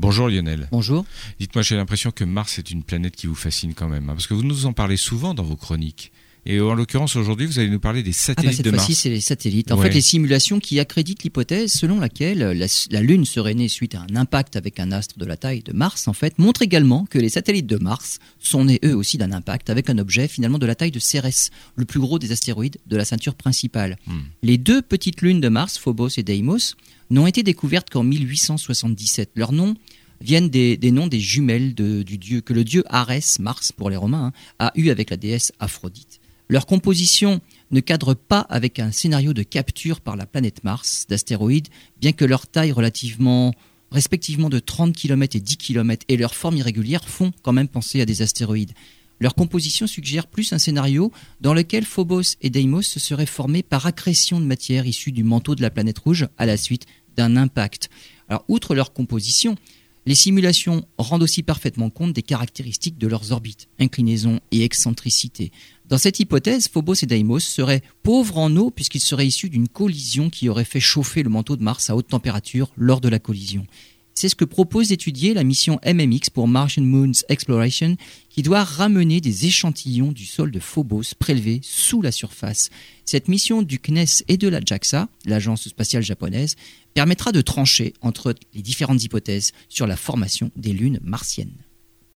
Bonjour Lionel. Bonjour. Dites-moi, j'ai l'impression que Mars est une planète qui vous fascine quand même, hein, parce que vous nous en parlez souvent dans vos chroniques. Et en l'occurrence, aujourd'hui, vous allez nous parler des Ah bah satellites cette de Mars. fois-ci, c'est les satellites. En Ouais. fait, les simulations qui accréditent l'hypothèse selon laquelle la, la Lune serait née suite à un impact avec un astre de la taille de Mars, en fait, montrent également que les satellites de Mars sont nés eux aussi d'un impact avec un objet finalement de la taille de Cérès, le plus gros des astéroïdes de la ceinture principale. Hmm. Les deux petites lunes de Mars, Phobos et Deimos, n'ont été découvertes qu'en 1877. Leurs noms viennent des, noms des jumelles du dieu que le dieu Arès, Mars pour les Romains, hein, a eu avec la déesse Aphrodite. Leur composition ne cadre pas avec un scénario de capture par la planète Mars d'astéroïdes, bien que leur taille relativement respectivement de 30 km et 10 km et leur forme irrégulière font quand même penser à des astéroïdes. Leur composition suggère plus un scénario dans lequel Phobos et Deimos se seraient formés par accrétion de matière issue du manteau de la planète rouge à la suite d'un impact. Alors, outre leur composition, les simulations rendent aussi parfaitement compte des caractéristiques de leurs orbites, inclinaison et excentricité. Dans cette hypothèse, Phobos et Deimos seraient pauvres en eau puisqu'ils seraient issus d'une collision qui aurait fait chauffer le manteau de Mars à haute température lors de la collision. C'est ce que propose d'étudier la mission MMX pour Martian Moons Exploration, qui doit ramener des échantillons du sol de Phobos prélevés sous la surface. Cette mission du CNES et de la JAXA, l'agence spatiale japonaise, permettra de trancher entre les différentes hypothèses sur la formation des lunes martiennes.